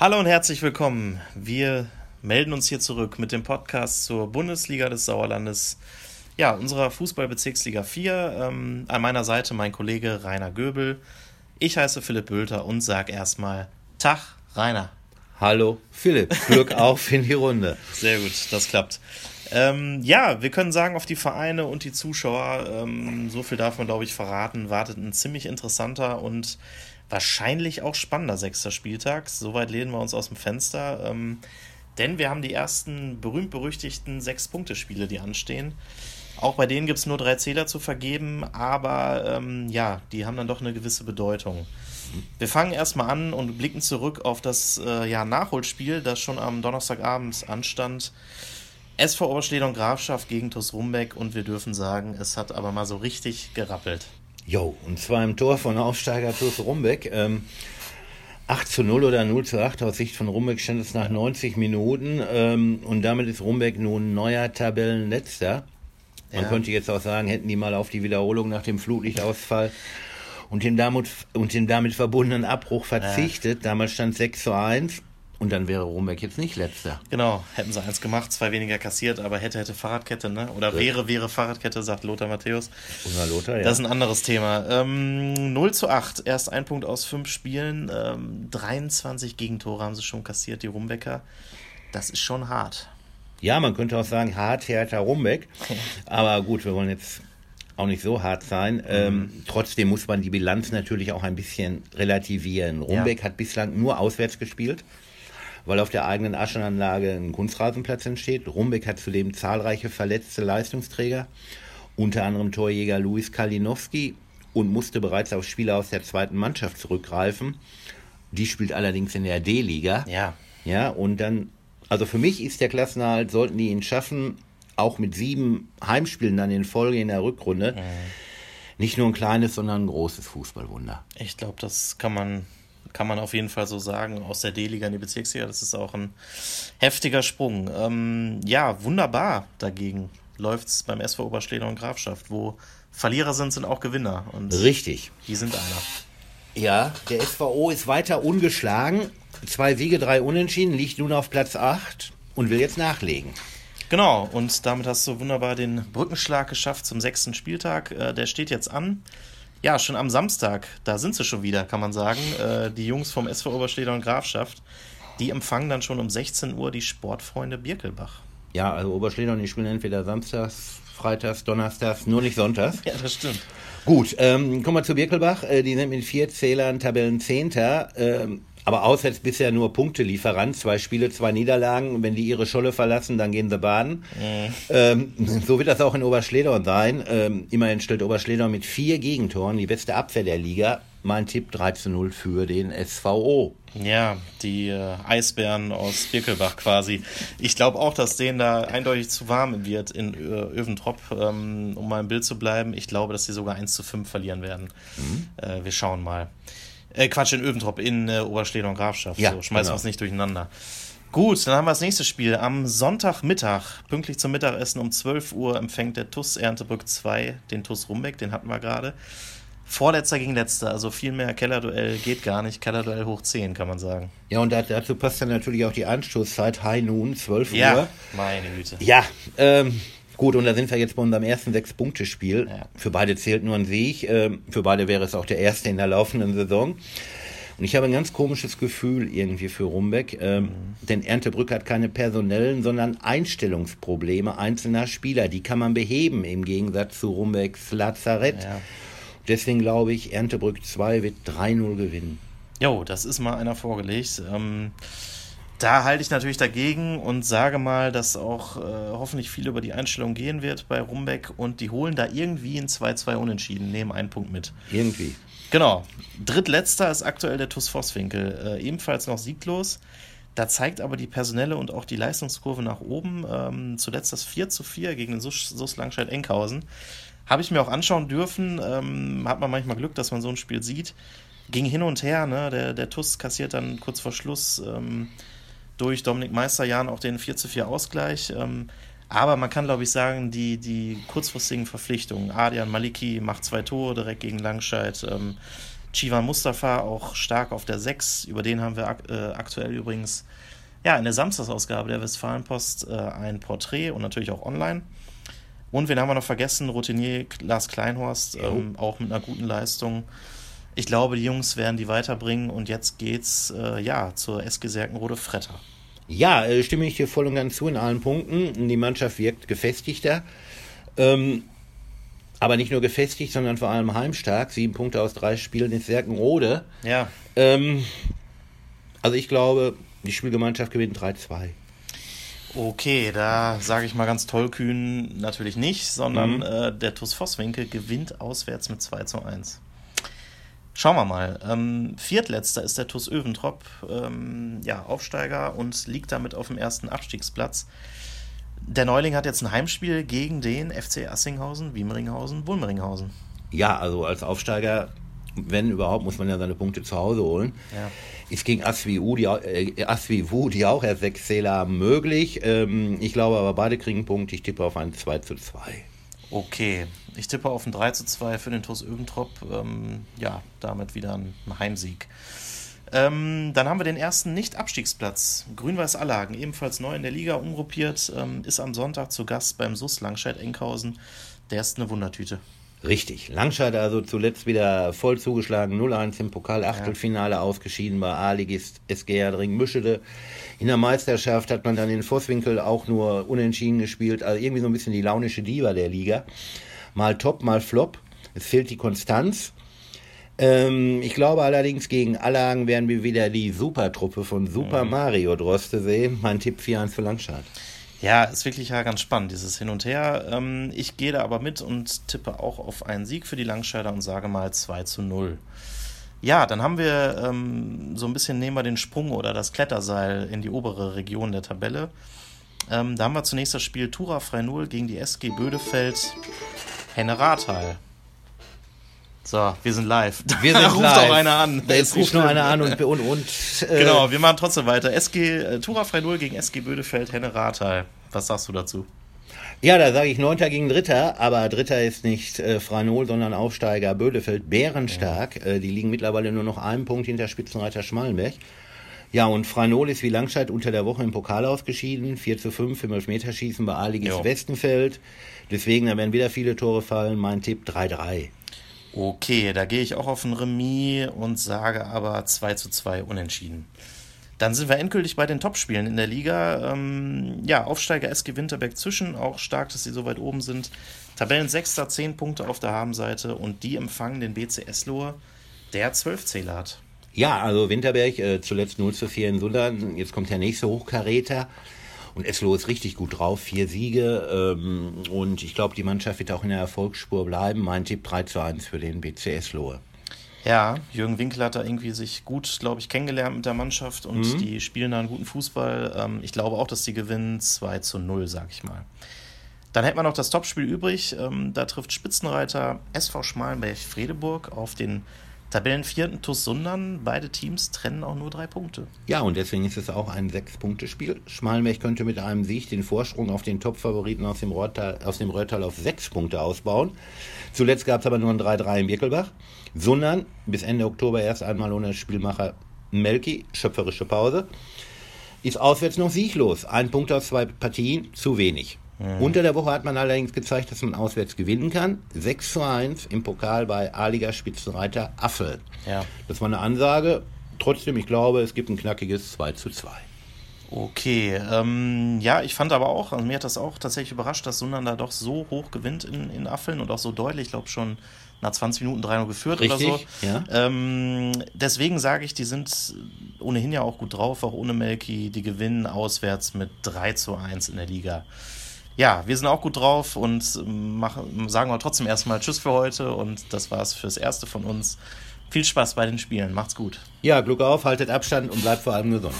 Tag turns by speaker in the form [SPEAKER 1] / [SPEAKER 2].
[SPEAKER 1] Hallo und herzlich willkommen. Wir melden uns hier zurück mit dem Podcast zur Bundesliga des Sauerlandes, ja, unserer Fußballbezirksliga 4. Ähm, an meiner Seite mein Kollege Rainer Göbel. Ich heiße Philipp Bülter und sage erstmal Tag, Rainer.
[SPEAKER 2] Hallo, Philipp. Glück auf in die Runde.
[SPEAKER 1] Sehr gut, das klappt. Ähm, ja, wir können sagen, auf die Vereine und die Zuschauer, ähm, so viel darf man, glaube ich, verraten, wartet ein ziemlich interessanter und wahrscheinlich auch spannender sechster Spieltag. Soweit lehnen wir uns aus dem Fenster. Ähm, denn wir haben die ersten berühmt-berüchtigten Sechs-Punkte-Spiele, die anstehen. Auch bei denen gibt es nur drei Zähler zu vergeben, aber ähm, ja, die haben dann doch eine gewisse Bedeutung. Wir fangen erstmal an und blicken zurück auf das äh, ja, Nachholspiel, das schon am Donnerstagabend anstand. SV Oberschleder und Grafschaft gegen TuS Rumbeck und wir dürfen sagen, es hat aber mal so richtig gerappelt.
[SPEAKER 2] Jo, und zwar im Tor von Aufsteiger TuS Rumbeck. Ähm, 8 zu 0 oder 0 zu 8 aus Sicht von Rumbeck stand es nach 90 Minuten ähm, und damit ist Rumbeck nun neuer Tabellenletzter. Man ja. könnte jetzt auch sagen, hätten die mal auf die Wiederholung nach dem Flutlichtausfall und den damit, und den damit verbundenen Abbruch verzichtet. Ja. Damals stand 6 zu 1 und dann wäre Rumbeck jetzt nicht letzter.
[SPEAKER 1] Genau, hätten sie eins gemacht, zwei weniger kassiert, aber hätte, hätte Fahrradkette, ne? Oder ja. wäre, wäre Fahrradkette, sagt Lothar Matthäus.
[SPEAKER 2] Unser Lothar, ja.
[SPEAKER 1] Das ist ein anderes Thema. Ähm, 0 zu 8, erst ein Punkt aus fünf Spielen. Ähm, 23 Gegentore haben sie schon kassiert, die Rumbecker. Das ist schon hart.
[SPEAKER 2] Ja, man könnte auch sagen, hart, härter Rumbeck. aber gut, wir wollen jetzt auch nicht so hart sein. Ähm, mhm. Ähm, trotzdem muss man die Bilanz natürlich auch ein bisschen relativieren. Rumbeck ja. hat bislang nur auswärts gespielt weil auf der eigenen Aschenanlage ein Kunstrasenplatz entsteht. Rumbeck hat zudem zahlreiche verletzte Leistungsträger, unter anderem Torjäger Luis Kalinowski und musste bereits auf Spieler aus der zweiten Mannschaft zurückgreifen. Die spielt allerdings in der D-Liga.
[SPEAKER 1] Ja.
[SPEAKER 2] Ja, und dann, also für mich ist der Klassenerhalt, sollten die ihn schaffen, auch mit sieben Heimspielen dann in Folge in der Rückrunde, mhm. nicht nur ein kleines, sondern ein großes Fußballwunder.
[SPEAKER 1] Ich glaube, das kann man kann man auf jeden Fall so sagen, aus der D-Liga in die Bezirksliga. Das ist auch ein heftiger Sprung. Ähm, ja, wunderbar dagegen läuft es beim SV Oberschleder und Grafschaft, wo Verlierer sind, sind auch Gewinner.
[SPEAKER 2] Und Richtig.
[SPEAKER 1] Die sind einer.
[SPEAKER 2] Ja, der SVO ist weiter ungeschlagen. Zwei Siege, drei Unentschieden, liegt nun auf Platz 8 und will jetzt nachlegen.
[SPEAKER 1] Genau, und damit hast du wunderbar den Brückenschlag geschafft zum sechsten Spieltag. Äh, der steht jetzt an. Ja, schon am Samstag, da sind sie schon wieder, kann man sagen. Äh, die Jungs vom SV Oberschleder und Grafschaft, die empfangen dann schon um 16 Uhr die Sportfreunde Birkelbach.
[SPEAKER 2] Ja, also Oberschleder und die spielen entweder samstags, freitags, donnerstags, nur nicht sonntags.
[SPEAKER 1] ja, das stimmt.
[SPEAKER 2] Gut, ähm, kommen wir zu Birkelbach. Äh, die sind mit vier Zählern Tabellenzehnter. Ähm, aber auswärts bisher nur Punktelieferant, zwei Spiele, zwei Niederlagen. Wenn die ihre Scholle verlassen, dann gehen sie baden. Mhm. Ähm, so wird das auch in Oberschledorn sein. Ähm, immerhin stellt Oberschledorn mit vier Gegentoren die beste Abwehr der Liga. Mein Tipp 3 zu 0 für den SVO.
[SPEAKER 1] Ja, die äh, Eisbären aus Birkelbach quasi. Ich glaube auch, dass denen da eindeutig zu warm wird in äh, Öventrop, ähm, um mal im Bild zu bleiben. Ich glaube, dass sie sogar 1 zu 5 verlieren werden. Mhm. Äh, wir schauen mal. Äh, Quatsch, in Öventrop, in äh, Oberschleder und Grafschaft. Ja, so, schmeißen genau. wir es nicht durcheinander. Gut, dann haben wir das nächste Spiel. Am Sonntagmittag, pünktlich zum Mittagessen um 12 Uhr, empfängt der TUS Erntebrück 2 den TUS Rumbeck, den hatten wir gerade. Vorletzter gegen letzter, also viel mehr Kellerduell geht gar nicht. Kellerduell hoch 10, kann man sagen.
[SPEAKER 2] Ja, und dazu passt dann natürlich auch die Anstoßzeit, High Noon, 12
[SPEAKER 1] ja,
[SPEAKER 2] Uhr.
[SPEAKER 1] meine Güte.
[SPEAKER 2] Ja, ähm, Gut, und da sind wir jetzt bei unserem ersten Sechs-Punkte-Spiel. Ja. Für beide zählt nur ein Sieg. Ähm, für beide wäre es auch der erste in der laufenden Saison. Und ich habe ein ganz komisches Gefühl irgendwie für Rumbeck, ähm, mhm. denn Erntebrück hat keine personellen, sondern Einstellungsprobleme einzelner Spieler. Die kann man beheben im Gegensatz zu Rumbecks Lazarett. Ja. Deswegen glaube ich, Erntebrück 2 wird 3-0 gewinnen.
[SPEAKER 1] Jo, das ist mal einer vorgelegt. Ähm da halte ich natürlich dagegen und sage mal, dass auch äh, hoffentlich viel über die Einstellung gehen wird bei Rumbeck und die holen da irgendwie ein 2-2 Unentschieden, nehmen einen Punkt mit.
[SPEAKER 2] Irgendwie.
[SPEAKER 1] Genau. Drittletzter ist aktuell der TuS Vosswinkel, äh, ebenfalls noch sieglos. Da zeigt aber die personelle und auch die Leistungskurve nach oben. Ähm, zuletzt das 4 zu 4 gegen den SUS, SUS Langscheid-Enkhausen. Habe ich mir auch anschauen dürfen. Ähm, hat man manchmal Glück, dass man so ein Spiel sieht. Ging hin und her. Ne? Der, der TuS kassiert dann kurz vor Schluss ähm, durch Dominik Meisterjahn auch den 4 zu 4 Ausgleich. Ähm, aber man kann, glaube ich, sagen, die, die kurzfristigen Verpflichtungen, Adrian Maliki macht zwei Tore direkt gegen Langscheid. Ähm, Chivan Mustafa auch stark auf der 6. Über den haben wir ak äh, aktuell übrigens ja, in der Samstagsausgabe der Westfalenpost äh, ein Porträt und natürlich auch online. Und wen haben wir noch vergessen? Routinier Lars Kleinhorst, ähm, auch mit einer guten Leistung. Ich glaube, die Jungs werden die weiterbringen und jetzt geht's äh, ja zur SG Serkenrode Fretter.
[SPEAKER 2] Ja, äh, stimme ich dir voll und ganz zu in allen Punkten. Die Mannschaft wirkt gefestigter. Ähm, aber nicht nur gefestigt, sondern vor allem heimstark. Sieben Punkte aus drei Spielen ist Serkenrode.
[SPEAKER 1] Ja.
[SPEAKER 2] Ähm, also ich glaube, die Spielgemeinschaft gewinnt 3-2.
[SPEAKER 1] Okay, da sage ich mal ganz tollkühn natürlich nicht, sondern mhm. äh, der TuS Vosswinkel gewinnt auswärts mit 2 zu 1. Schauen wir mal. Ähm, Viertletzter ist der TuS Öventrop, ähm, ja, Aufsteiger und liegt damit auf dem ersten Abstiegsplatz. Der Neuling hat jetzt ein Heimspiel gegen den FC Assinghausen, Wiemeringhausen, Wulmeringhausen.
[SPEAKER 2] Ja, also als Aufsteiger, wenn überhaupt, muss man ja seine Punkte zu Hause holen.
[SPEAKER 1] Ja.
[SPEAKER 2] Ist gegen Asviu, die, äh, die auch erst sechs Zähler haben, möglich. Ähm, ich glaube aber, beide kriegen Punkte. Ich tippe auf ein 2 zu 2.
[SPEAKER 1] Okay, ich tippe auf ein 3 zu 2 für den TuS Öventrop. Ähm, ja, damit wieder ein Heimsieg. Ähm, dann haben wir den ersten Nicht-Abstiegsplatz. Grün-Weiß Allagen, ebenfalls neu in der Liga umgruppiert, ähm, ist am Sonntag zu Gast beim SUS Langscheid-Enkhausen. Der ist eine Wundertüte.
[SPEAKER 2] Richtig. Langscheid also zuletzt wieder voll zugeschlagen. 0-1 im Pokal-Achtelfinale ja. ausgeschieden bei A-Ligist SG Erdring-Müschede. In der Meisterschaft hat man dann in Vosswinkel auch nur unentschieden gespielt. Also irgendwie so ein bisschen die launische Diva der Liga. Mal top, mal flop. Es fehlt die Konstanz. Ähm, ich glaube allerdings, gegen Allagen werden wir wieder die Supertruppe von Super mhm. Mario Droste sehen. Mein Tipp 4-1 für Langscheid.
[SPEAKER 1] Ja, ist wirklich ja ganz spannend, dieses Hin und Her. Ähm, ich gehe da aber mit und tippe auch auf einen Sieg für die Langscheider und sage mal 2 zu 0. Ja, dann haben wir ähm, so ein bisschen nehmen wir den Sprung oder das Kletterseil in die obere Region der Tabelle. Ähm, da haben wir zunächst das Spiel Tura Freinul gegen die SG Bödefeld Henne Rathal. So, wir sind live.
[SPEAKER 2] Wir sind
[SPEAKER 1] ruft
[SPEAKER 2] live.
[SPEAKER 1] auch einer an.
[SPEAKER 2] Da jetzt ruft noch einer an und, und, und
[SPEAKER 1] äh Genau, wir machen trotzdem weiter. SG äh, Tura Frei gegen SG Bödefeld, Henne Rathal. Was sagst du dazu?
[SPEAKER 2] Ja, da sage ich Neunter gegen Dritter, aber Dritter ist nicht äh, Freinol, sondern Aufsteiger Bödefeld, bärenstark. Ja. Äh, die liegen mittlerweile nur noch einen Punkt hinter Spitzenreiter Schmalenberg. Ja, und Franol ist wie Langscheid unter der Woche im Pokal ausgeschieden. 4 zu 5 im Elfmeterschießen bei Aligis Westenfeld. Deswegen, da werden wieder viele Tore fallen. Mein Tipp 3-3.
[SPEAKER 1] Okay, da gehe ich auch auf ein Remis und sage aber 2 zu 2 unentschieden. Dann sind wir endgültig bei den Topspielen in der Liga. Ähm, ja, Aufsteiger SG Winterberg zwischen, auch stark, dass sie so weit oben sind. Tabellensechster, 10 Punkte auf der Habenseite und die empfangen den BCS Lohr, der 12 Zähler hat.
[SPEAKER 2] Ja, also Winterberg äh, zuletzt 0 zu 4 in Sundern. Jetzt kommt der nächste Hochkaräter. Und Eslo ist richtig gut drauf, vier Siege. Ähm, und ich glaube, die Mannschaft wird auch in der Erfolgsspur bleiben. Mein Tipp 3 zu 1 für den BC Eslohe.
[SPEAKER 1] Ja, Jürgen Winkel hat da irgendwie sich gut, glaube ich, kennengelernt mit der Mannschaft und mhm. die spielen da einen guten Fußball. Ähm, ich glaube auch, dass die gewinnen 2 zu 0, sag ich mal. Dann hätten wir noch das Topspiel übrig. Ähm, da trifft Spitzenreiter SV Schmalenberg-Fredeburg auf den Tabellenvierten TuS Sundern, beide Teams trennen auch nur drei Punkte.
[SPEAKER 2] Ja, und deswegen ist es auch ein Sechs-Punkte-Spiel. Schmalenberg könnte mit einem Sieg den Vorsprung auf den Top-Favoriten aus dem Röhrtal, aus dem Röhrtal auf sechs Punkte ausbauen. Zuletzt gab es aber nur ein 3-3 in Birkelbach. Sundern bis Ende Oktober erst einmal ohne Spielmacher Melki, schöpferische Pause. Ist auswärts noch sieglos. Ein Punkt aus zwei Partien, zu wenig. Mhm. Unter der Woche hat man allerdings gezeigt, dass man auswärts gewinnen kann. 6 zu 1 im Pokal bei A-Liga Spitzenreiter Affel.
[SPEAKER 1] Ja.
[SPEAKER 2] Das war eine Ansage. Trotzdem, ich glaube, es gibt ein knackiges 2 zu 2.
[SPEAKER 1] Okay, ähm, ja, ich fand aber auch, also mir hat das auch tatsächlich überrascht, dass Sundern da doch so hoch gewinnt in, in Affeln und auch so deutlich, ich glaube schon nach 20 Minuten 3-0 geführt
[SPEAKER 2] Richtig,
[SPEAKER 1] oder
[SPEAKER 2] so. Ja.
[SPEAKER 1] Ähm, deswegen sage ich, die sind ohnehin ja auch gut drauf, auch ohne Melki, die gewinnen auswärts mit 3 zu 1 in der Liga ja, wir sind auch gut drauf und machen, sagen wir trotzdem erstmal Tschüss für heute und das war's fürs Erste von uns. Viel Spaß bei den Spielen. Macht's gut.
[SPEAKER 2] Ja, Glück auf, haltet Abstand und bleibt vor allem gesund.